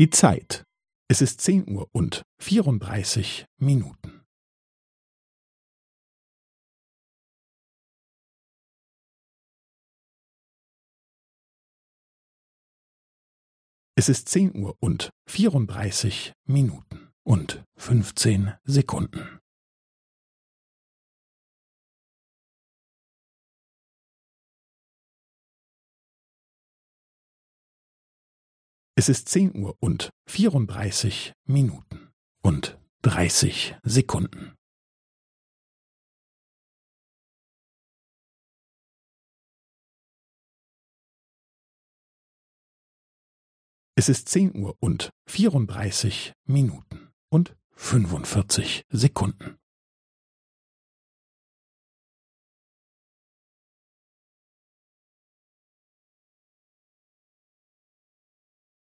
Die Zeit. Es ist zehn Uhr und vierunddreißig Minuten. Es ist zehn Uhr und vierunddreißig Minuten und fünfzehn Sekunden. Es ist zehn Uhr und vierunddreißig Minuten und dreißig Sekunden. Es ist zehn Uhr und vierunddreißig Minuten und fünfundvierzig Sekunden.